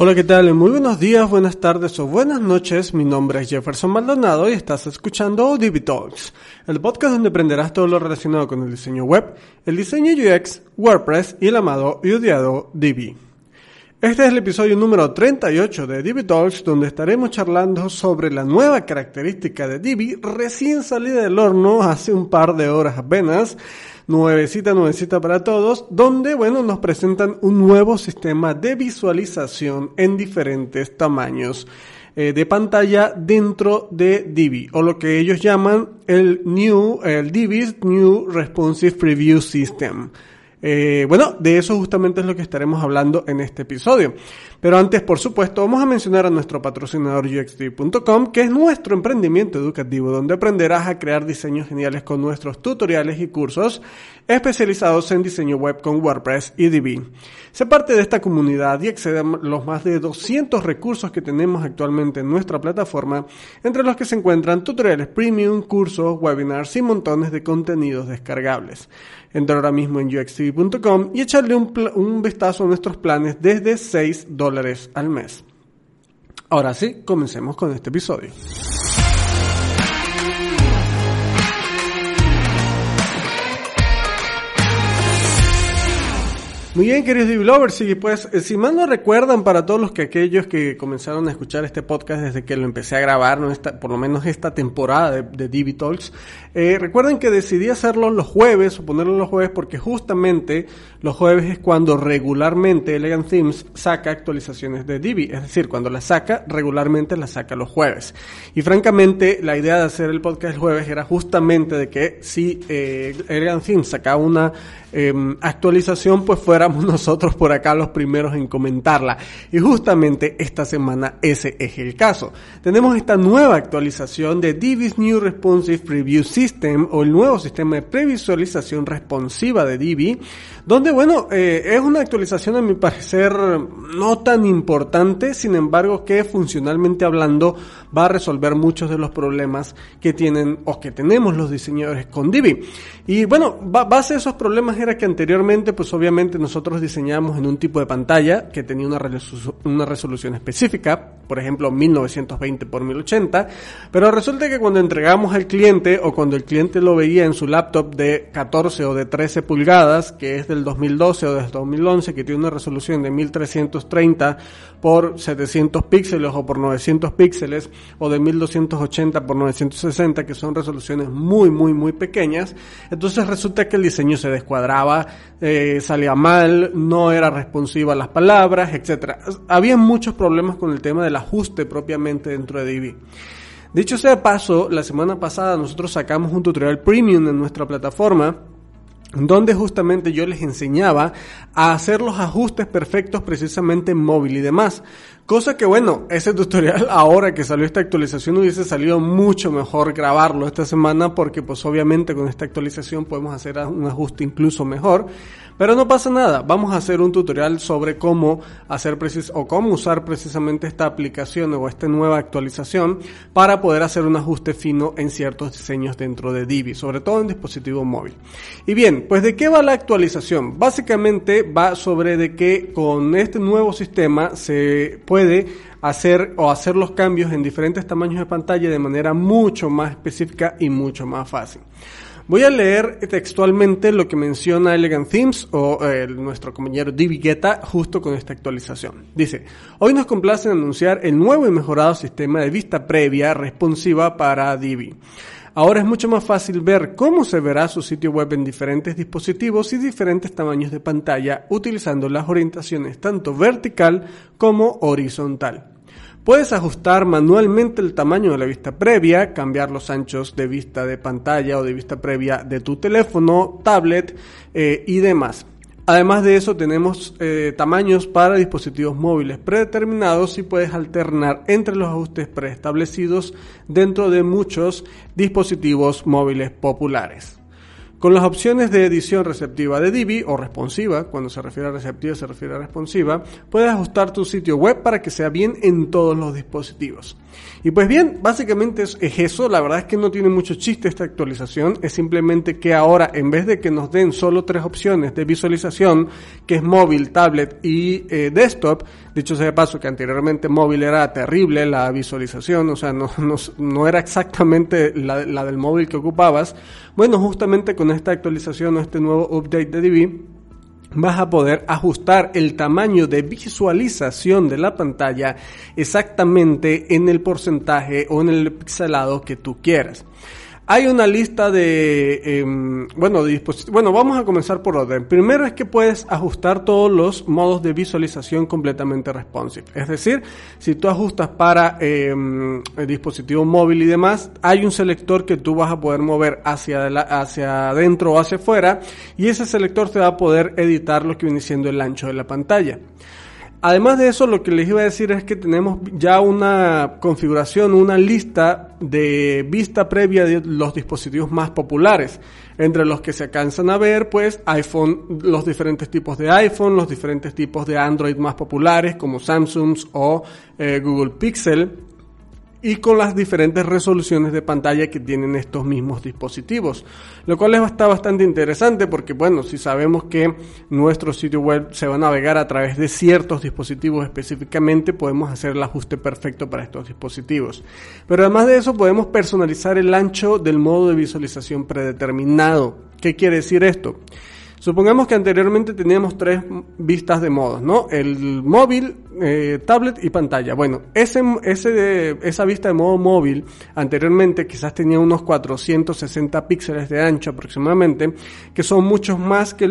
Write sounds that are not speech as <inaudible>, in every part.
Hola, ¿qué tal? Muy buenos días, buenas tardes o buenas noches. Mi nombre es Jefferson Maldonado y estás escuchando Divi Talks, el podcast donde aprenderás todo lo relacionado con el diseño web, el diseño UX, WordPress y el amado y odiado Divi. Este es el episodio número 38 de Divi Talks, donde estaremos charlando sobre la nueva característica de Divi recién salida del horno hace un par de horas apenas nuevecita, nuevecita para todos, donde, bueno, nos presentan un nuevo sistema de visualización en diferentes tamaños eh, de pantalla dentro de Divi, o lo que ellos llaman el New, el Divi's New Responsive Preview System. Eh, bueno, de eso justamente es lo que estaremos hablando en este episodio. Pero antes, por supuesto, vamos a mencionar a nuestro patrocinador UXD.com, que es nuestro emprendimiento educativo, donde aprenderás a crear diseños geniales con nuestros tutoriales y cursos especializados en diseño web con WordPress y Divi. Sé parte de esta comunidad y accede a los más de 200 recursos que tenemos actualmente en nuestra plataforma, entre los que se encuentran tutoriales premium, cursos, webinars y montones de contenidos descargables. Entra ahora mismo en y echarle un, un vistazo a nuestros planes desde 6 dólares al mes. Ahora sí, comencemos con este episodio. Muy bien, queridos developers, y pues, eh, si mal no recuerdan, para todos los que aquellos que comenzaron a escuchar este podcast desde que lo empecé a grabar, ¿no? esta, por lo menos esta temporada de, de Divi Talks, eh, recuerden que decidí hacerlo los jueves, o ponerlo los jueves, porque justamente los jueves es cuando regularmente Elegant Themes saca actualizaciones de Divi, es decir, cuando la saca, regularmente la saca los jueves. Y francamente, la idea de hacer el podcast el jueves era justamente de que si eh, Elegant Themes sacaba una Em, actualización, pues nosotros por acá los primeros en comentarla. Y justamente esta semana ese es el caso. Tenemos esta nueva actualización de Divi's New Responsive Preview System o el nuevo sistema de previsualización responsiva de Divi, donde bueno, eh, es una actualización a mi parecer no tan importante, sin embargo que funcionalmente hablando va a resolver muchos de los problemas que tienen o que tenemos los diseñadores con Divi. Y bueno, base a esos problemas era que anteriormente, pues obviamente nosotros diseñamos en un tipo de pantalla que tenía una, una resolución específica, por ejemplo 1920 x 1080, pero resulta que cuando entregamos al cliente o cuando el cliente lo veía en su laptop de 14 o de 13 pulgadas, que es del 2012 o del 2011, que tiene una resolución de 1330 por 700 píxeles o por 900 píxeles, o de 1280 por 960, que son resoluciones muy, muy, muy pequeñas, entonces resulta que el diseño se descuadra eh, salía mal, no era responsiva a las palabras, etcétera. Había muchos problemas con el tema del ajuste propiamente dentro de Divi. Dicho sea paso, la semana pasada nosotros sacamos un tutorial premium en nuestra plataforma donde justamente yo les enseñaba a hacer los ajustes perfectos precisamente en móvil y demás. Cosa que bueno, ese tutorial <laughs> ahora que salió esta actualización hubiese salido mucho mejor grabarlo esta semana porque pues obviamente con esta actualización podemos hacer un ajuste incluso mejor. Pero no pasa nada, vamos a hacer un tutorial sobre cómo hacer precis o cómo usar precisamente esta aplicación o esta nueva actualización para poder hacer un ajuste fino en ciertos diseños dentro de Divi, sobre todo en dispositivo móvil. Y bien, pues de qué va la actualización? Básicamente va sobre de que con este nuevo sistema se puede hacer o hacer los cambios en diferentes tamaños de pantalla de manera mucho más específica y mucho más fácil. Voy a leer textualmente lo que menciona Elegant Themes o eh, nuestro compañero Divi Guetta justo con esta actualización. Dice, hoy nos complace anunciar el nuevo y mejorado sistema de vista previa responsiva para Divi. Ahora es mucho más fácil ver cómo se verá su sitio web en diferentes dispositivos y diferentes tamaños de pantalla utilizando las orientaciones tanto vertical como horizontal. Puedes ajustar manualmente el tamaño de la vista previa, cambiar los anchos de vista de pantalla o de vista previa de tu teléfono, tablet eh, y demás. Además de eso tenemos eh, tamaños para dispositivos móviles predeterminados y puedes alternar entre los ajustes preestablecidos dentro de muchos dispositivos móviles populares. Con las opciones de edición receptiva de Divi o responsiva, cuando se refiere a receptiva se refiere a responsiva, puedes ajustar tu sitio web para que sea bien en todos los dispositivos. Y pues bien, básicamente es, eso, la verdad es que no tiene mucho chiste esta actualización, es simplemente que ahora en vez de que nos den solo tres opciones de visualización, que es móvil, tablet y eh, desktop. Dicho sea de paso que anteriormente móvil era terrible la visualización, o sea, no, <laughs> no, era exactamente la, la, del móvil que ocupabas. Bueno, justamente con esta actualización o este nuevo update de Divi, vas a poder ajustar el tamaño de visualización de la pantalla exactamente en el porcentaje o en el pixelado que tú quieras. Hay una lista de, em, bueno, de dispositivos. Bueno, vamos a comenzar por orden. Primero es que puedes ajustar todos los modos de visualización completamente responsive. Es decir, si tú ajustas para em, el dispositivo móvil y demás, hay un selector que tú vas a poder mover hacia, hacia adentro o hacia afuera y ese selector te va a poder editar lo que viene siendo el ancho de la pantalla. Además de eso, lo que les iba a decir es que tenemos ya una configuración, una lista de vista previa de los dispositivos más populares, entre los que se alcanzan a ver, pues, iPhone, los diferentes tipos de iPhone, los diferentes tipos de Android más populares, como Samsung o eh, Google Pixel y con las diferentes resoluciones de pantalla que tienen estos mismos dispositivos. Lo cual está bastante interesante porque, bueno, si sabemos que nuestro sitio web se va a navegar a través de ciertos dispositivos específicamente, podemos hacer el ajuste perfecto para estos dispositivos. Pero además de eso, podemos personalizar el ancho del modo de visualización predeterminado. ¿Qué quiere decir esto? Supongamos que anteriormente teníamos tres vistas de modos, ¿no? El móvil, eh, tablet y pantalla. Bueno, ese, ese, esa vista de modo móvil anteriormente quizás tenía unos 460 píxeles de ancho aproximadamente, que son muchos más que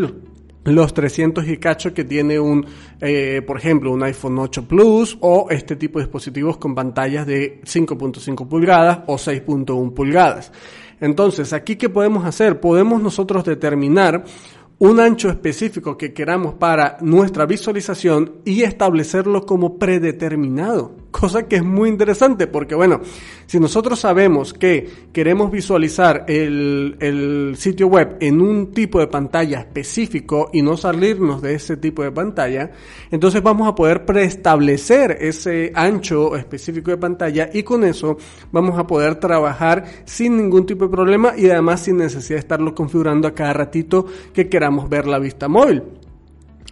los 300 y cacho que tiene un, eh, por ejemplo, un iPhone 8 Plus o este tipo de dispositivos con pantallas de 5.5 pulgadas o 6.1 pulgadas. Entonces, aquí qué podemos hacer? Podemos nosotros determinar un ancho específico que queramos para nuestra visualización y establecerlo como predeterminado. Cosa que es muy interesante porque, bueno, si nosotros sabemos que queremos visualizar el, sitio web en un tipo de pantalla específico y no salirnos de ese tipo de pantalla, entonces vamos a poder preestablecer ese ancho específico de pantalla y con eso vamos a poder trabajar sin ningún tipo de problema y además sin necesidad de estarlo configurando a cada ratito que queramos ver la vista móvil.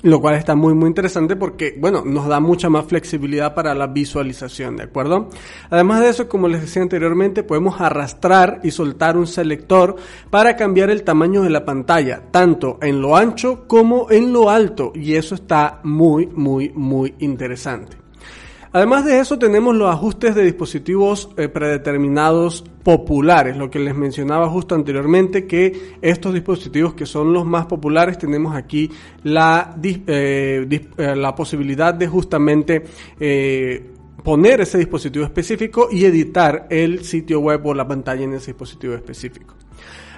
Lo cual está muy muy interesante porque, bueno, nos da mucha más flexibilidad para la visualización, ¿de acuerdo? Además de eso, como les decía anteriormente, podemos arrastrar y soltar un selector para cambiar el tamaño de la pantalla, tanto en lo ancho como en lo alto, y eso está muy muy muy interesante. Además de eso tenemos los ajustes de dispositivos eh, predeterminados populares, lo que les mencionaba justo anteriormente, que estos dispositivos que son los más populares tenemos aquí la, eh, eh, la posibilidad de justamente poner ese dispositivo específico y editar el sitio web o la pantalla en ese dispositivo específico.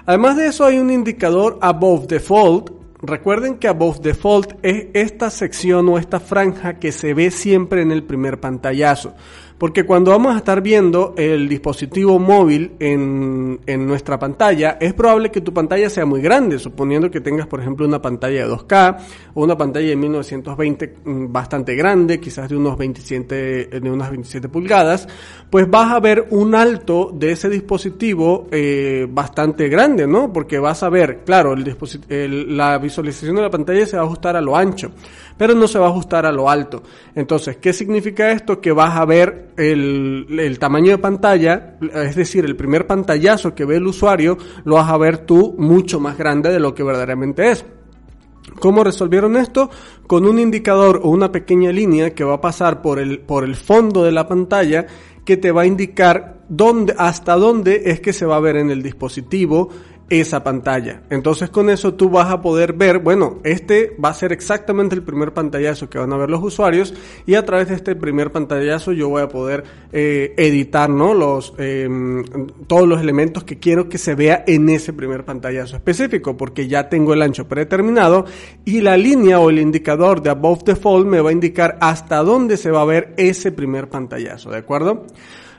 Además de eso hay un indicador above default Recuerden que above default es esta sección o esta franja que se ve siempre en el primer pantallazo. Porque cuando vamos a estar viendo el dispositivo móvil en, en, nuestra pantalla, es probable que tu pantalla sea muy grande, suponiendo que tengas, por ejemplo, una pantalla de 2K o una pantalla de 1920 mm, bastante grande, quizás de unos 27, de unas 27 pulgadas, pues vas a ver un alto de ese dispositivo eh, bastante grande, ¿no? Porque vas a ver, claro, el, la visualización de la pantalla se va a ajustar a lo ancho pero no se va a ajustar a lo alto. Entonces, ¿qué significa esto? Que vas a ver el, tamaño de pantalla, es decir, el primer pantallazo que ve el usuario, lo vas a ver tú mucho más grande de lo que verdaderamente es. ¿Cómo resolvieron esto? Con un indicador o una pequeña línea que va a pasar por el, por el fondo de la pantalla que te va a indicar dónde, hasta dónde es que se va a ver en el dispositivo esa pantalla. Entonces con eso tú vas a poder ver, bueno, este va a ser exactamente el primer pantallazo que van a ver los usuarios y a través de este primer pantallazo yo voy a poder eh, editar, ¿no? Los, em, todos los elementos que quiero que se vea en ese primer pantallazo específico porque ya tengo el ancho predeterminado y la línea o el indicador de above default me va a indicar hasta dónde se va a ver ese primer pantallazo, ¿de acuerdo?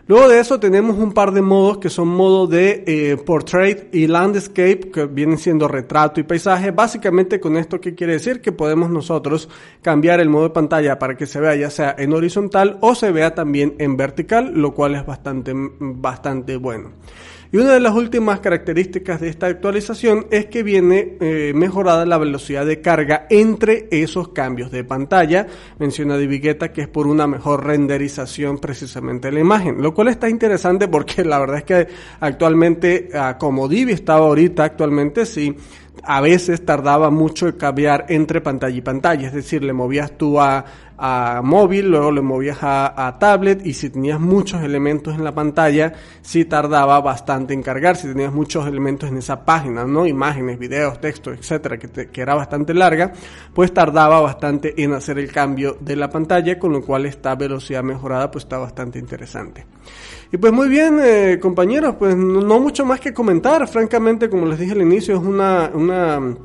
Luego de eso tenemos un par de modos que son modos de eh, portrait y landscape, que vienen siendo retrato y paisaje. Básicamente con esto, ¿qué quiere decir? Que podemos nosotros cambiar el modo de pantalla para que se vea ya sea en horizontal o se vea también en vertical, lo cual es bastante, bastante bueno. Y una de las últimas características de esta actualización es que viene eh, mejorada la velocidad de carga entre esos cambios de pantalla. Menciona Divigueta que es por una mejor renderización precisamente de la imagen, lo cual está interesante porque la verdad es que actualmente, ah, como Divi estaba ahorita actualmente, sí a veces tardaba mucho en cambiar entre pantalla y pantalla, es decir, le movías tú a, a móvil, luego le movías a, tablet y si tenías muchos elementos en la pantalla, sí tardaba bastante en cargar, si tenías muchos elementos en esa página, ¿no? Imágenes, videos, textos, etcétera, que, que era bastante larga, pues tardaba bastante en hacer el cambio de la pantalla, con lo cual esta velocidad mejorada pues está bastante interesante. Y pues muy bien, eh, compañeros, pues no, mucho más que comentar. Francamente, como les dije al inicio, es una, una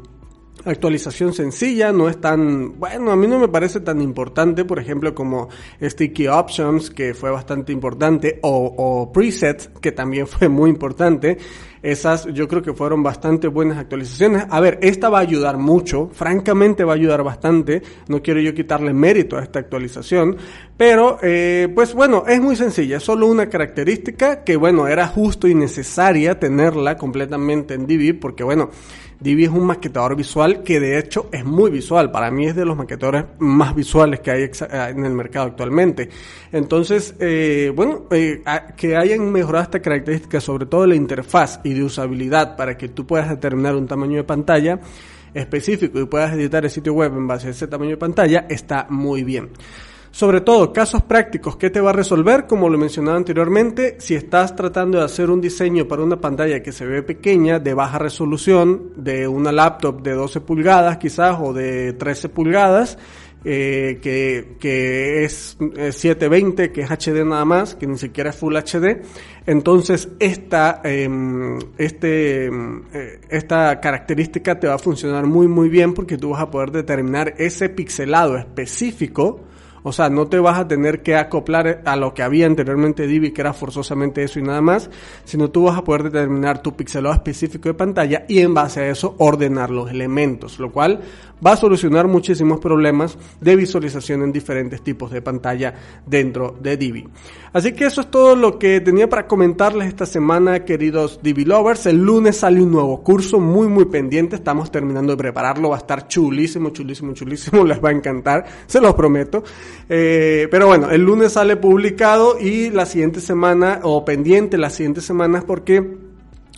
actualización sencilla, no es tan, bueno, a mí no me parece tan importante, por ejemplo, como Sticky Options, que fue bastante importante, o, o Presets, que también fue muy importante. Esas yo creo que fueron bastante buenas actualizaciones. A ver, esta va a ayudar mucho, francamente va a ayudar bastante. No quiero yo quitarle mérito a esta actualización, pero eh, pues bueno, es muy sencilla, es solo una característica que bueno, era justo y necesaria tenerla completamente en Divi, porque bueno, Divi es un maquetador visual que de hecho es muy visual. Para mí es de los maquetadores más visuales que hay en el mercado actualmente. Entonces, eh, bueno, eh, que hayan mejorado esta característica, sobre todo la interfaz de usabilidad para que tú puedas determinar un tamaño de pantalla específico y puedas editar el sitio web en base a ese tamaño de pantalla, está muy bien. Sobre todo, casos prácticos, ¿qué te va a resolver? Como lo mencionaba anteriormente, si estás tratando de hacer un diseño para una pantalla que se ve pequeña, de baja resolución, de una laptop de 12 pulgadas quizás o de 13 pulgadas, eh, que, que, es 720, que es HD nada más, que ni siquiera es Full HD. Entonces, esta, em, este, em, eh, esta característica te va a funcionar muy, muy bien porque tú vas a poder determinar ese pixelado específico o sea, no te vas a tener que acoplar a lo que había anteriormente Divi, que era forzosamente eso y nada más, sino tú vas a poder determinar tu pixelado específico de pantalla y en base a eso ordenar los elementos, lo cual va a solucionar muchísimos problemas de visualización en diferentes tipos de pantalla dentro de Divi. Así que eso es todo lo que tenía para comentarles esta semana, queridos Divi Lovers. El lunes sale un nuevo curso muy, muy pendiente. Estamos terminando de prepararlo. Va a estar chulísimo, chulísimo, chulísimo. <laughs> Les va a encantar. Se los prometo. Eh, pero bueno, el lunes sale publicado y la siguiente semana, o pendiente las siguientes semanas, porque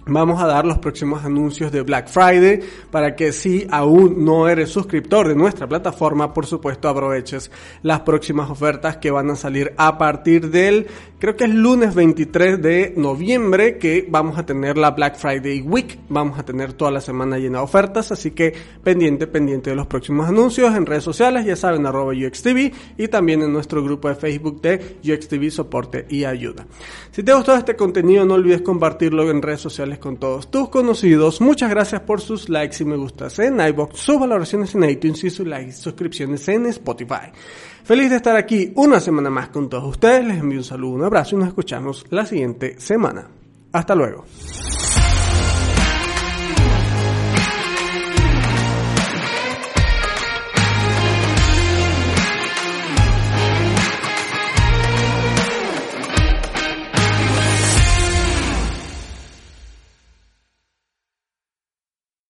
Vamos a dar los próximos anuncios de Black Friday para que si aún no eres suscriptor de nuestra plataforma, por supuesto aproveches las próximas ofertas que van a salir a partir del, creo que es lunes 23 de noviembre que vamos a tener la Black Friday Week. Vamos a tener toda la semana llena de ofertas, así que pendiente, pendiente de los próximos anuncios en redes sociales, ya saben, arroba UXTV y también en nuestro grupo de Facebook de UXTV Soporte y Ayuda. Si te gustó este contenido, no olvides compartirlo en redes con todos tus conocidos. Muchas gracias por sus likes y me gustas en iBox, sus valoraciones en iTunes y sus likes y suscripciones en Spotify. Feliz de estar aquí una semana más con todos ustedes. Les envío un saludo, un abrazo y nos escuchamos la siguiente semana. Hasta luego.